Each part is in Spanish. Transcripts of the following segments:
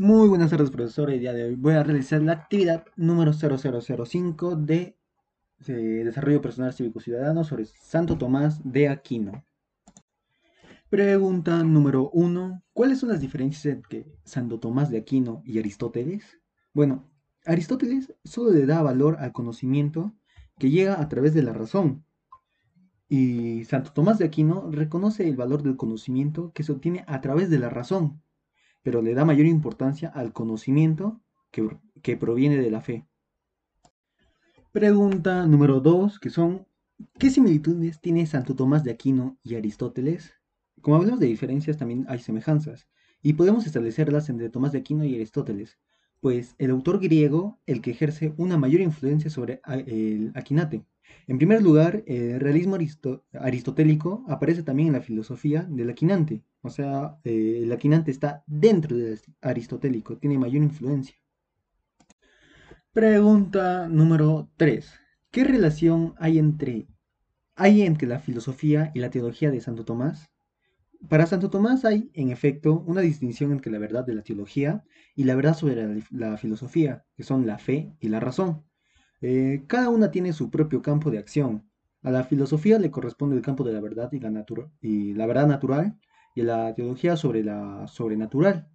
Muy buenas tardes, profesor. El día de hoy voy a realizar la actividad número 0005 de, de Desarrollo Personal Cívico Ciudadano sobre Santo Tomás de Aquino. Pregunta número 1. ¿Cuáles son las diferencias entre Santo Tomás de Aquino y Aristóteles? Bueno, Aristóteles solo le da valor al conocimiento que llega a través de la razón. Y Santo Tomás de Aquino reconoce el valor del conocimiento que se obtiene a través de la razón pero le da mayor importancia al conocimiento que, proviene de la fe. Pregunta número 2, que son, ¿qué similitudes tiene Santo Tomás de Aquino y Aristóteles? Como hablamos de diferencias, también hay semejanzas, y podemos establecerlas entre Tomás de Aquino y Aristóteles, pues el autor griego el que ejerce una mayor influencia sobre el Aquinate. En primer lugar, el realismo aristotélico aparece también en la filosofía del Aquinante, o sea, eh, el Aquinante está dentro del aristotélico, tiene mayor influencia. Pregunta número 3. ¿Qué relación hay entre, hay entre la filosofía y la teología de Santo Tomás? Para Santo Tomás hay, en efecto, una distinción entre la verdad de la teología y la verdad sobre la, filosofía, que son la fe y la razón. Eh, cada una tiene su propio campo de acción. A la filosofía le corresponde el campo de la verdad y la, y la verdad natural, y la teología sobre la sobrenatural.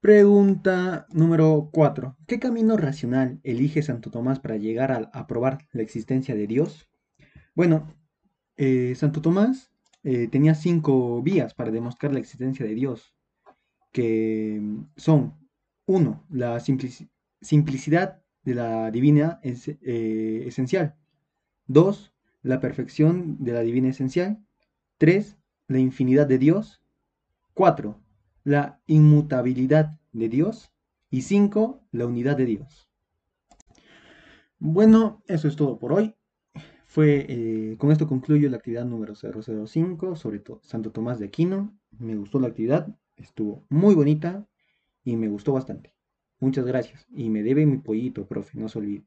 Pregunta número 4. ¿Qué camino racional elige Santo Tomás para llegar a, probar la existencia de Dios? Bueno, eh, Santo Tomás eh, tenía cinco vías para demostrar la existencia de Dios, que son, uno, la simplicidad de la divina eh, esencial, dos, la perfección de la divina esencial, tres, la infinidad de Dios, cuatro, la inmutabilidad de Dios y cinco, la unidad de Dios. Bueno, eso es todo por hoy. Fue, eh, con esto concluyo la actividad número 005 sobre Santo Tomás de Aquino. Me gustó la actividad, estuvo muy bonita y me gustó bastante. Muchas gracias. Y me debe mi pollito, profe, no se olvide.